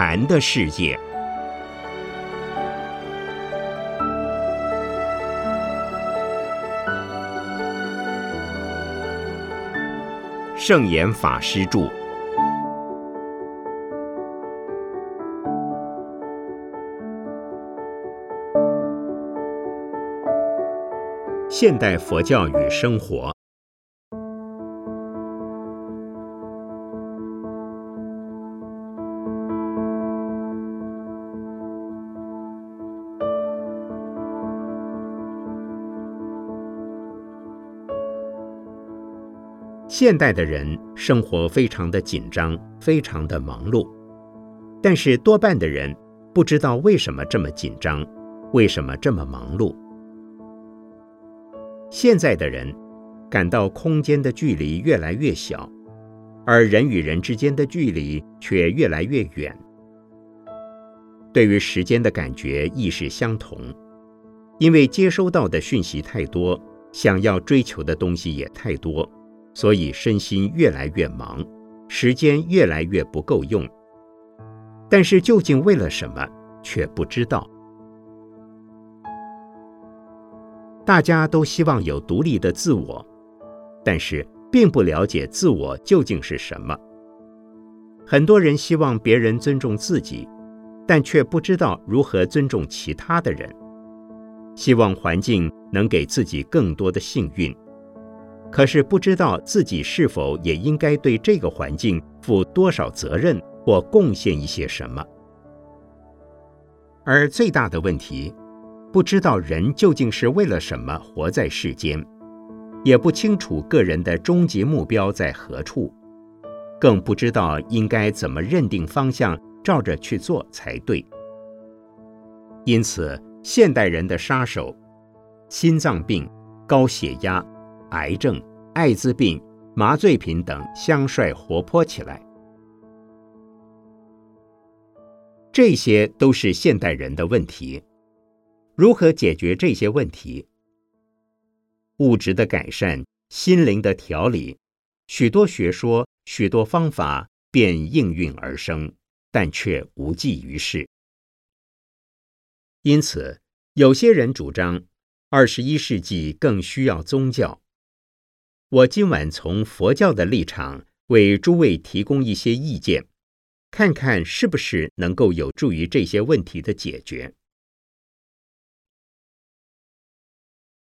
禅的世界。圣严法师著。现代佛教与生活。现代的人生活非常的紧张，非常的忙碌，但是多半的人不知道为什么这么紧张，为什么这么忙碌。现在的人感到空间的距离越来越小，而人与人之间的距离却越来越远。对于时间的感觉亦是相同，因为接收到的讯息太多，想要追求的东西也太多。所以身心越来越忙，时间越来越不够用。但是究竟为了什么，却不知道。大家都希望有独立的自我，但是并不了解自我究竟是什么。很多人希望别人尊重自己，但却不知道如何尊重其他的人。希望环境能给自己更多的幸运。可是不知道自己是否也应该对这个环境负多少责任或贡献一些什么。而最大的问题，不知道人究竟是为了什么活在世间，也不清楚个人的终极目标在何处，更不知道应该怎么认定方向，照着去做才对。因此，现代人的杀手——心脏病、高血压。癌症、艾滋病、麻醉品等相率活泼起来，这些都是现代人的问题。如何解决这些问题？物质的改善、心灵的调理，许多学说、许多方法便应运而生，但却无济于事。因此，有些人主张，二十一世纪更需要宗教。我今晚从佛教的立场为诸位提供一些意见，看看是不是能够有助于这些问题的解决。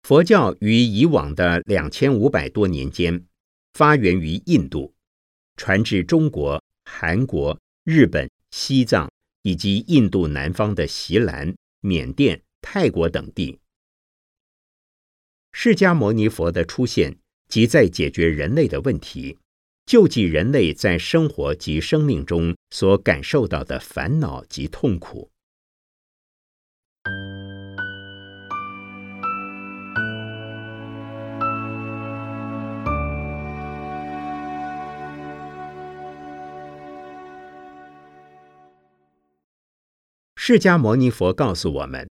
佛教于以往的两千五百多年间，发源于印度，传至中国、韩国、日本、西藏以及印度南方的锡兰、缅甸、泰国等地。释迦牟尼佛的出现。即在解决人类的问题，救济人类在生活及生命中所感受到的烦恼及痛苦。释迦牟尼佛告诉我们，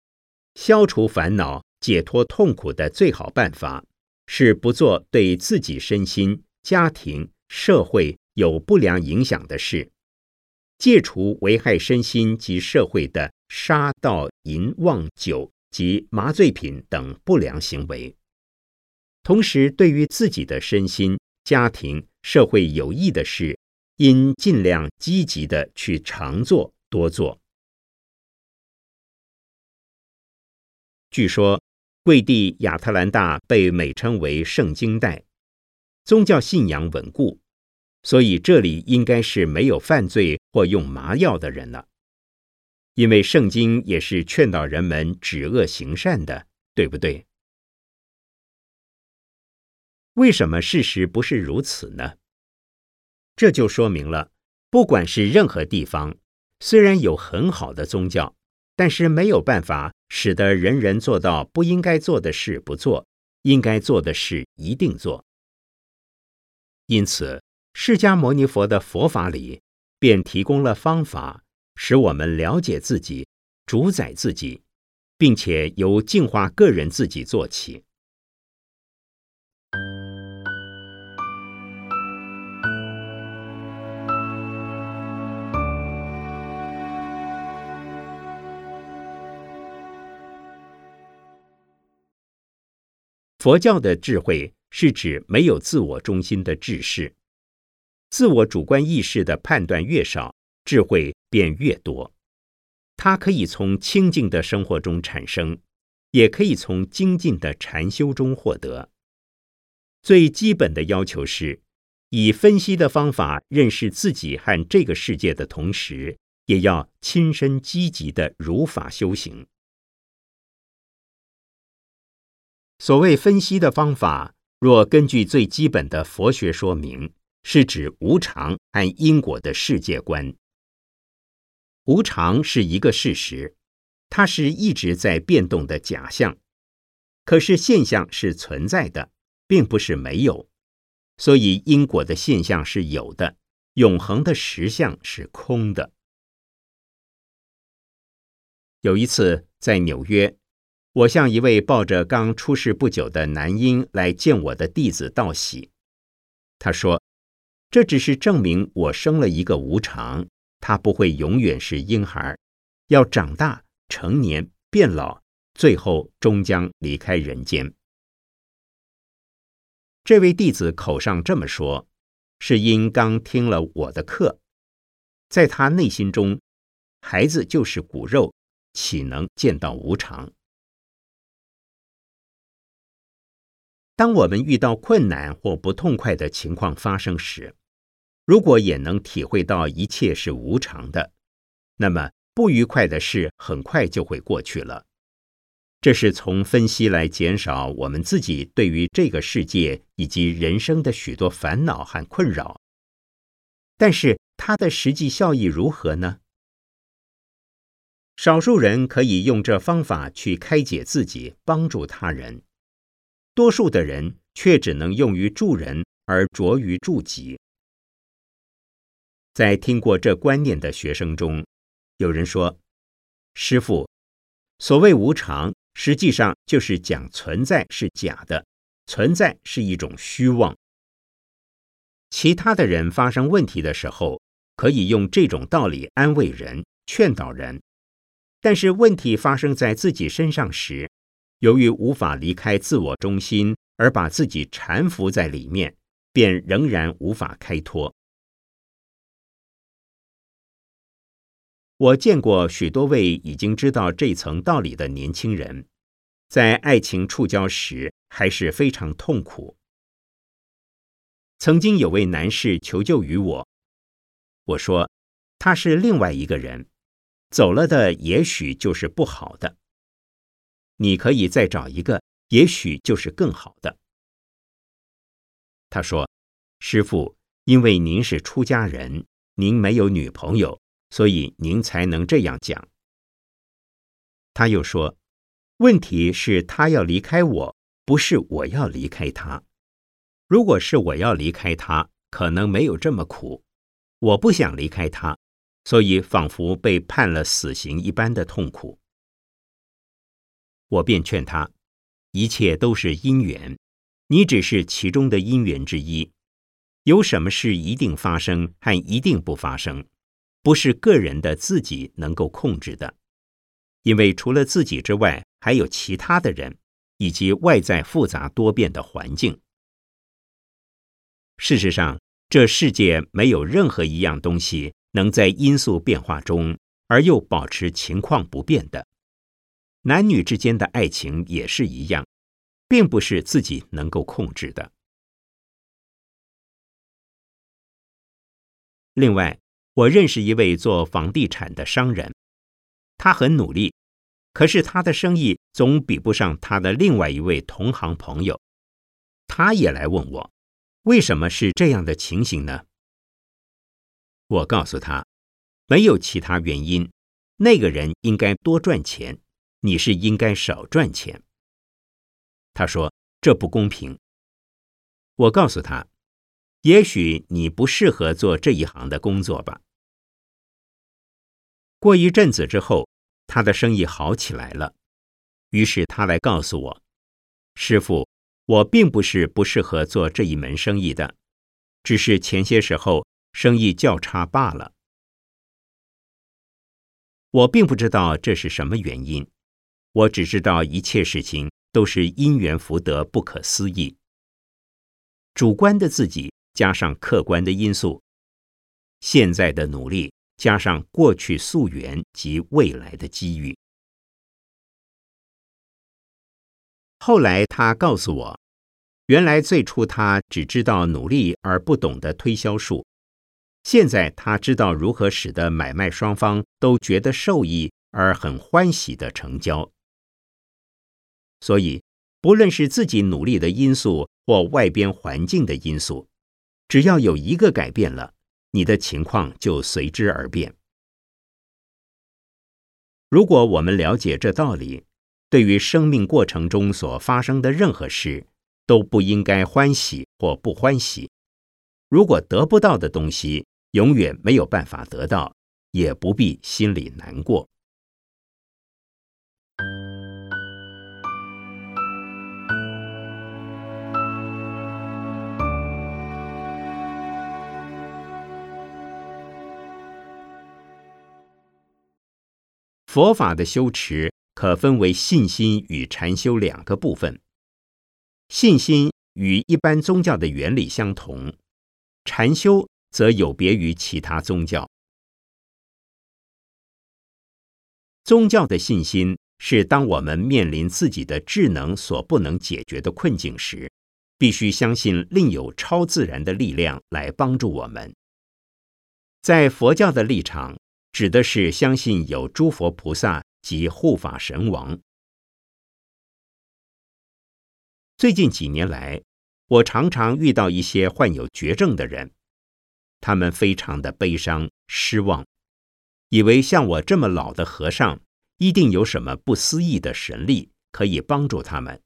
消除烦恼、解脱痛苦的最好办法。是不做对自己身心、家庭、社会有不良影响的事，戒除危害身心及社会的杀盗淫妄酒及麻醉品等不良行为。同时，对于自己的身心、家庭、社会有益的事，应尽量积极的去常做、多做。据说。贵地亚特兰大被美称为圣经带，宗教信仰稳固，所以这里应该是没有犯罪或用麻药的人了。因为圣经也是劝导人们止恶行善的，对不对？为什么事实不是如此呢？这就说明了，不管是任何地方，虽然有很好的宗教。但是没有办法使得人人做到不应该做的事不做，应该做的事一定做。因此，释迦牟尼佛的佛法里便提供了方法，使我们了解自己、主宰自己，并且由净化个人自己做起。佛教的智慧是指没有自我中心的智识，自我主观意识的判断越少，智慧便越多。它可以从清净的生活中产生，也可以从精进的禅修中获得。最基本的要求是，以分析的方法认识自己和这个世界的同时，也要亲身积极的如法修行。所谓分析的方法，若根据最基本的佛学说明，是指无常和因果的世界观。无常是一个事实，它是一直在变动的假象。可是现象是存在的，并不是没有，所以因果的现象是有的，永恒的实相是空的。有一次在纽约，我向一位抱着刚出世不久的男婴来见我的弟子道喜，他说：“这只是证明我生了一个无常。”他不会永远是婴孩，要长大、成年、变老，最后终将离开人间。这位弟子口上这么说，是因刚听了我的课，在他内心中，孩子就是骨肉，岂能见到无常？当我们遇到困难或不痛快的情况发生时，如果也能体会到一切是无常的，那么不愉快的事很快就会过去了。这是从分析来减少我们自己对于这个世界以及人生的许多烦恼和困扰。但是它的实际效益如何呢？少数人可以用这方法去开解自己，帮助他人；多数的人却只能用于助人而着于助己。在听过这观念的学生中，有人说：“师傅，所谓无常，实际上就是讲存在是假的，存在是一种虚妄。”其他的人发生问题的时候，可以用这种道理安慰人、劝导人；但是问题发生在自己身上时，由于无法离开自我中心，而把自己缠缚在里面，便仍然无法开脱。我见过许多位已经知道这层道理的年轻人，在爱情触礁时还是非常痛苦。曾经有位男士求救于我，我说他是另外一个人，走了的也许就是不好的，你可以再找一个，也许就是更好的。他说：“师傅，因为您是出家人，您没有女朋友。”所以您才能这样讲。他又说：“问题是，他要离开我，不是我要离开他。如果是我要离开他，可能没有这么苦。我不想离开他，所以仿佛被判了死刑一般的痛苦。”我便劝他：“一切都是因缘，你只是其中的因缘之一。有什么事一定发生和一定不发生？”不是个人的自己能够控制的，因为除了自己之外，还有其他的人以及外在复杂多变的环境。事实上，这世界没有任何一样东西能在因素变化中而又保持情况不变的。男女之间的爱情也是一样，并不是自己能够控制的。另外。我认识一位做房地产的商人，他很努力，可是他的生意总比不上他的另外一位同行朋友。他也来问我，为什么是这样的情形呢？我告诉他，没有其他原因，那个人应该多赚钱，你是应该少赚钱。他说这不公平。我告诉他，也许你不适合做这一行的工作吧。过一阵子之后，他的生意好起来了。于是他来告诉我：“师傅，我并不是不适合做这一门生意的，只是前些时候生意较差罢了。我并不知道这是什么原因，我只知道一切事情都是因缘福德不可思议。主观的自己加上客观的因素，现在的努力加上过去溯源及未来的机遇。后来他告诉我，原来最初他只知道努力而不懂得推销术，现在他知道如何使得买卖双方都觉得受益而很欢喜的成交。所以，不论是自己努力的因素或外边环境的因素，只要有一个改变了，你的情况就随之而变。如果我们了解这道理，对于生命过程中所发生的任何事，都不应该欢喜或不欢喜。如果得不到的东西永远没有办法得到，也不必心里难过。佛法的修持可分为信心与禅修两个部分。信心与一般宗教的原理相同，禅修则有别于其他宗教。宗教的信心是当我们面临自己的智能所不能解决的困境时，必须相信另有超自然的力量来帮助我们。在佛教的立场。指的是相信有诸佛菩萨及护法神王。最近几年来，我常常遇到一些患有绝症的人，他们非常的悲伤失望，以为像我这么老的和尚，一定有什么不思议的神力可以帮助他们。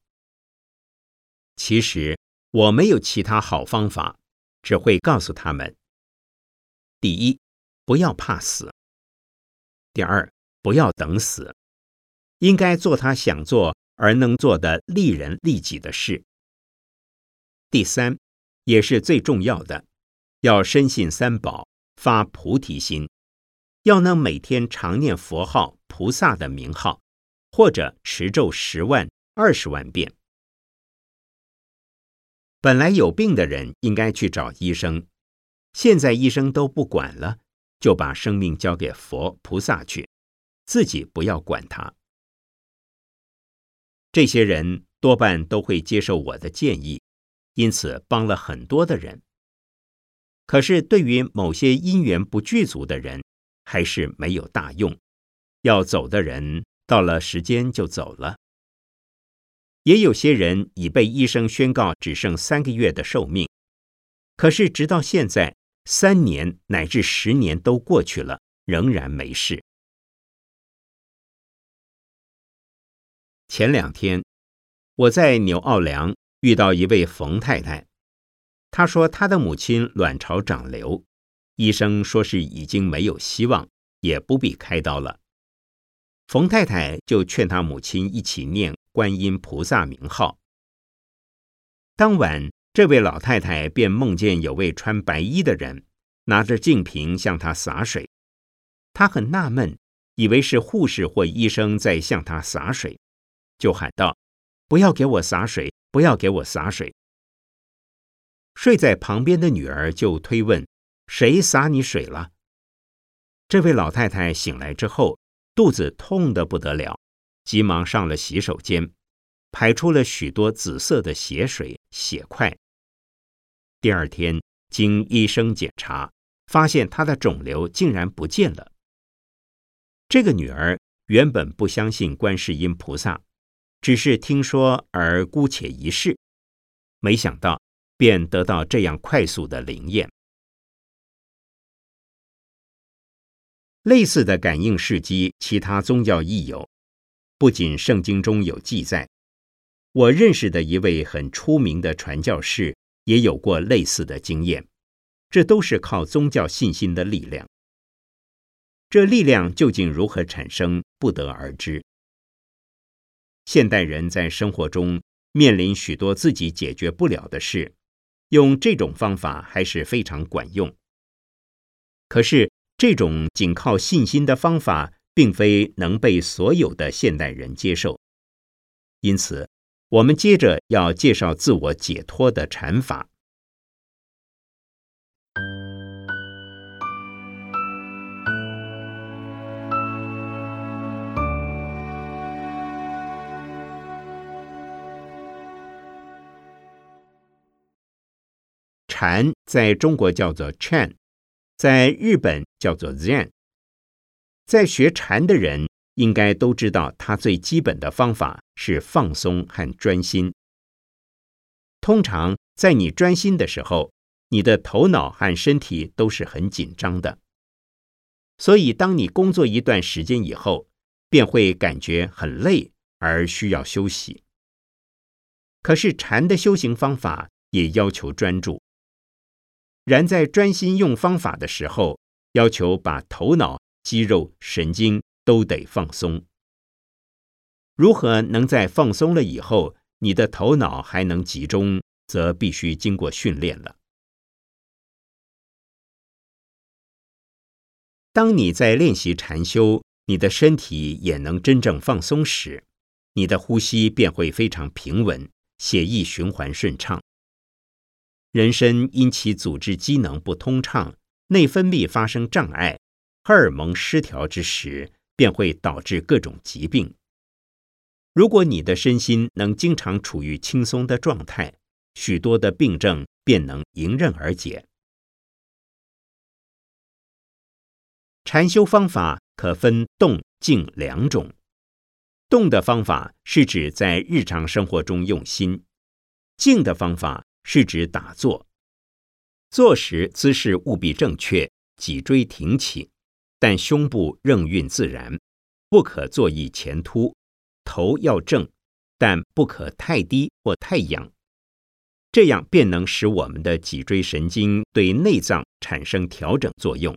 其实我没有其他好方法，只会告诉他们：第一，不要怕死。第二，不要等死，应该做他想做而能做的利人利己的事。第三，也是最重要的，要深信三宝，发菩提心，要能每天常念佛号、菩萨的名号，或者持咒十万、二十万遍。本来有病的人应该去找医生，现在医生都不管了。就把生命交给佛菩萨去，自己不要管他。这些人多半都会接受我的建议，因此帮了很多的人。可是对于某些因缘不具足的人，还是没有大用。要走的人到了时间就走了。也有些人已被医生宣告只剩三个月的寿命，可是直到现在。三年乃至十年都过去了，仍然没事。前两天，我在纽奥良遇到一位冯太太，她说她的母亲卵巢长瘤，医生说是已经没有希望，也不必开刀了。冯太太就劝她母亲一起念观音菩萨名号。当晚。这位老太太便梦见有位穿白衣的人拿着净瓶向她洒水，她很纳闷，以为是护士或医生在向她洒水，就喊道：“不要给我洒水，不要给我洒水！”睡在旁边的女儿就推问：“谁洒你水了？”这位老太太醒来之后，肚子痛得不得了，急忙上了洗手间，排出了许多紫色的血水血块。第二天，经医生检查，发现她的肿瘤竟然不见了。这个女儿原本不相信观世音菩萨，只是听说而姑且一试，没想到便得到这样快速的灵验。类似的感应事迹，其他宗教亦有，不仅圣经中有记载，我认识的一位很出名的传教士。也有过类似的经验，这都是靠宗教信心的力量。这力量究竟如何产生，不得而知。现代人在生活中面临许多自己解决不了的事，用这种方法还是非常管用。可是，这种仅靠信心的方法，并非能被所有的现代人接受，因此。我们接着要介绍自我解脱的禅法。禅在中国叫做 Chan，在日本叫做 Zen。在学禅的人应该都知道，它最基本的方法是放松和专心。通常在你专心的时候，你的头脑和身体都是很紧张的，所以当你工作一段时间以后，便会感觉很累而需要休息。可是禅的修行方法也要求专注。然在专心用方法的时候，要求把头脑、肌肉、神经都得放松。如何能在放松了以后，你的头脑还能集中，则必须经过训练了。当你在练习禅修，你的身体也能真正放松时，你的呼吸便会非常平稳，血液循环顺畅。人身因其组织机能不通畅、内分泌发生障碍、荷尔蒙失调之时，便会导致各种疾病。如果你的身心能经常处于轻松的状态，许多的病症便能迎刃而解。禅修方法可分动静两种。动的方法是指在日常生活中用心；静的方法。是指打坐，坐时姿势务必正确，脊椎挺起，但胸部任运自然，不可坐意前凸，头要正，但不可太低或太仰，这样便能使我们的脊椎神经对内脏产生调整作用。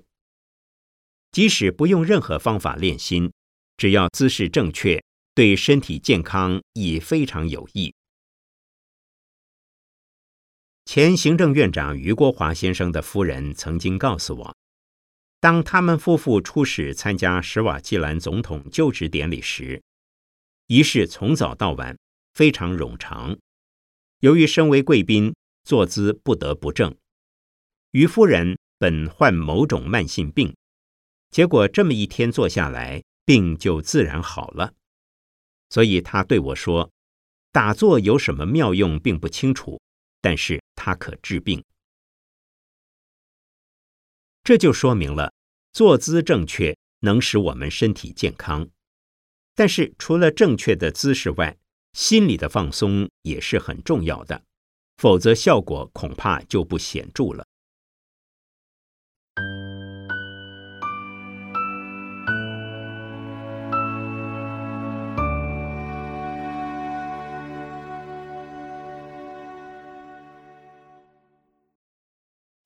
即使不用任何方法练心，只要姿势正确，对身体健康亦非常有益。前行政院长余国华先生的夫人曾经告诉我，当他们夫妇出使参加史瓦济兰总统就职典礼时，仪式从早到晚非常冗长。由于身为贵宾，坐姿不得不正。于夫人本患某种慢性病，结果这么一天坐下来，病就自然好了。所以他对我说：“打坐有什么妙用，并不清楚。”但是它可治病，这就说明了坐姿正确能使我们身体健康。但是除了正确的姿势外，心理的放松也是很重要的，否则效果恐怕就不显著了。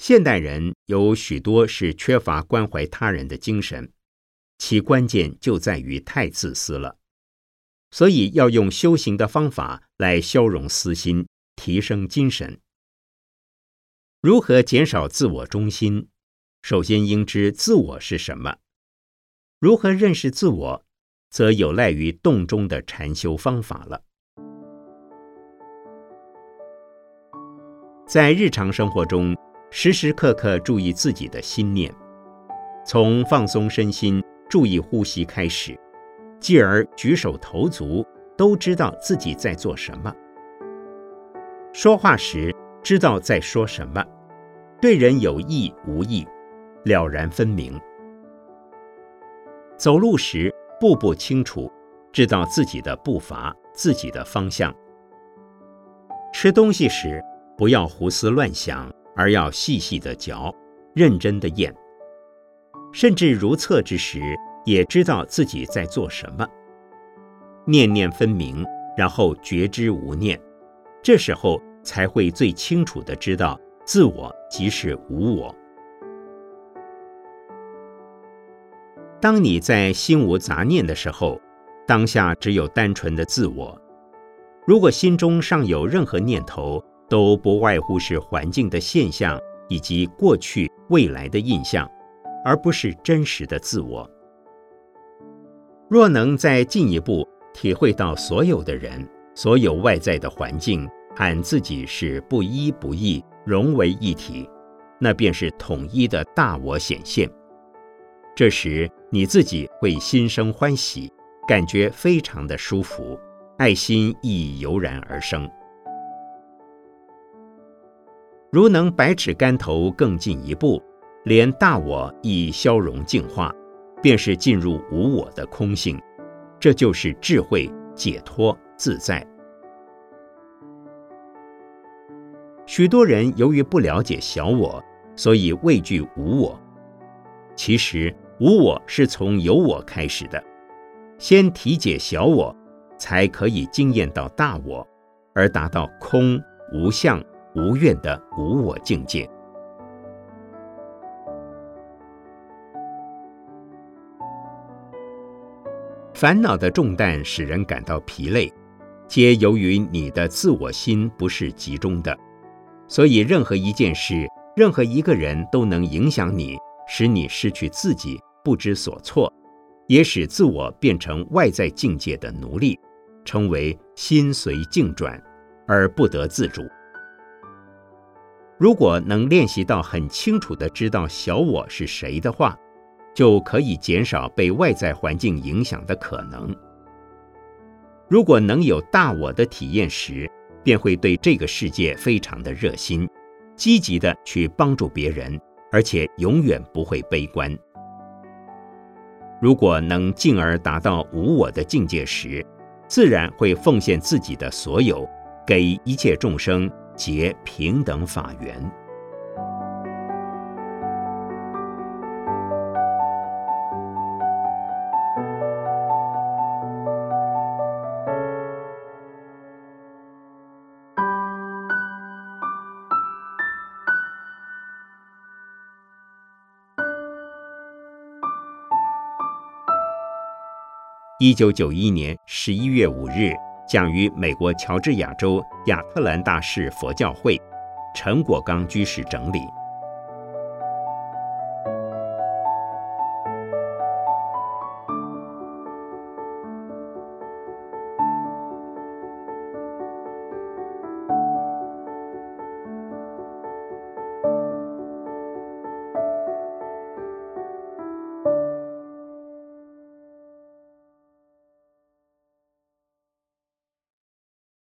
现代人有许多是缺乏关怀他人的精神，其关键就在于太自私了。所以要用修行的方法来消融私心，提升精神。如何减少自我中心？首先应知自我是什么。如何认识自我，则有赖于洞中的禅修方法了。在日常生活中。时时刻刻注意自己的心念，从放松身心、注意呼吸开始，继而举手投足都知道自己在做什么。说话时知道在说什么，对人有意无意，了然分明。走路时步步清楚，知道自己的步伐、自己的方向。吃东西时不要胡思乱想。而要细细的嚼，认真的咽，甚至如厕之时，也知道自己在做什么，念念分明，然后觉知无念，这时候才会最清楚的知道自我即是无我。当你在心无杂念的时候，当下只有单纯的自我。如果心中尚有任何念头，都不外乎是环境的现象以及过去、未来的印象，而不是真实的自我。若能再进一步体会到所有的人、所有外在的环境和自己是不一不异，融为一体，那便是统一的大我显现。这时你自己会心生欢喜，感觉非常的舒服，爱心亦油然而生。如能百尺竿头更进一步，连大我亦消融净化。便是进入无我的空性，这就是智慧、解脱、自在。许多人由于不了解小我，所以畏惧无我。其实无我是从有我开始的，先体解小我，才可以经验到大我，而达到空、无相、无愿的无我境界。烦恼的重担使人感到疲累，皆由于你的自我心不是集中的。所以，任何一件事、任何一个人都能影响你，使你失去自己，不知所措，也使自我变成外在境界的奴隶，称为心随境转，而不得自主。如果能练习到很清楚的知道小我是谁的话，就可以减少被外在环境影响的可能。如果能有大我的体验时，便会对这个世界非常的热心，积极的去帮助别人，而且永远不会悲观。如果能进而达到无我的境界时，自然会奉献自己的所有，给一切众生结平等法缘。一九九一年十一月五日，讲于美国乔治亚州亚特兰大市佛教会，陈果刚居士整理。